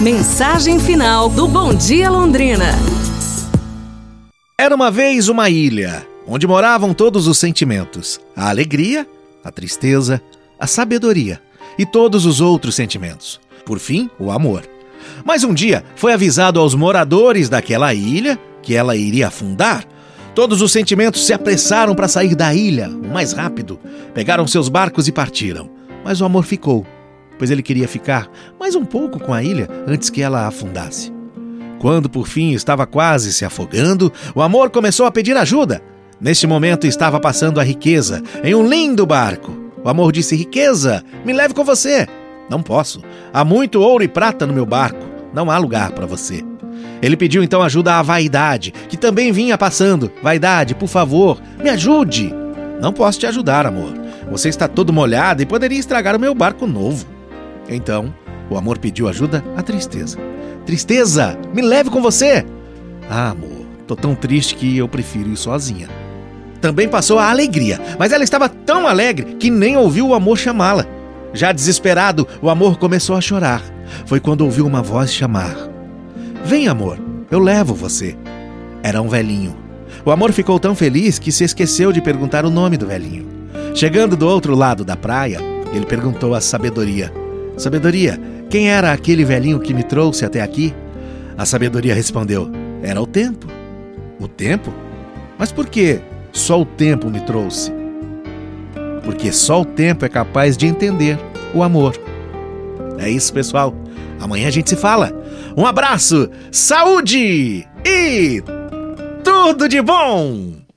Mensagem final do Bom Dia Londrina. Era uma vez uma ilha onde moravam todos os sentimentos: a alegria, a tristeza, a sabedoria e todos os outros sentimentos. Por fim, o amor. Mas um dia foi avisado aos moradores daquela ilha que ela iria afundar. Todos os sentimentos se apressaram para sair da ilha o mais rápido. Pegaram seus barcos e partiram. Mas o amor ficou pois ele queria ficar mais um pouco com a ilha antes que ela afundasse. Quando por fim estava quase se afogando, o amor começou a pedir ajuda. Neste momento estava passando a riqueza em um lindo barco. O amor disse: Riqueza, me leve com você. Não posso. Há muito ouro e prata no meu barco. Não há lugar para você. Ele pediu então ajuda à vaidade, que também vinha passando. Vaidade, por favor, me ajude. Não posso te ajudar, amor. Você está todo molhado e poderia estragar o meu barco novo. Então, o amor pediu ajuda à tristeza. Tristeza, me leve com você! Ah, amor, tô tão triste que eu prefiro ir sozinha. Também passou a alegria, mas ela estava tão alegre que nem ouviu o amor chamá-la. Já desesperado, o amor começou a chorar. Foi quando ouviu uma voz chamar: Vem, amor, eu levo você. Era um velhinho. O amor ficou tão feliz que se esqueceu de perguntar o nome do velhinho. Chegando do outro lado da praia, ele perguntou à sabedoria: Sabedoria, quem era aquele velhinho que me trouxe até aqui? A sabedoria respondeu: Era o tempo. O tempo? Mas por que só o tempo me trouxe? Porque só o tempo é capaz de entender o amor. É isso, pessoal. Amanhã a gente se fala. Um abraço, saúde e tudo de bom!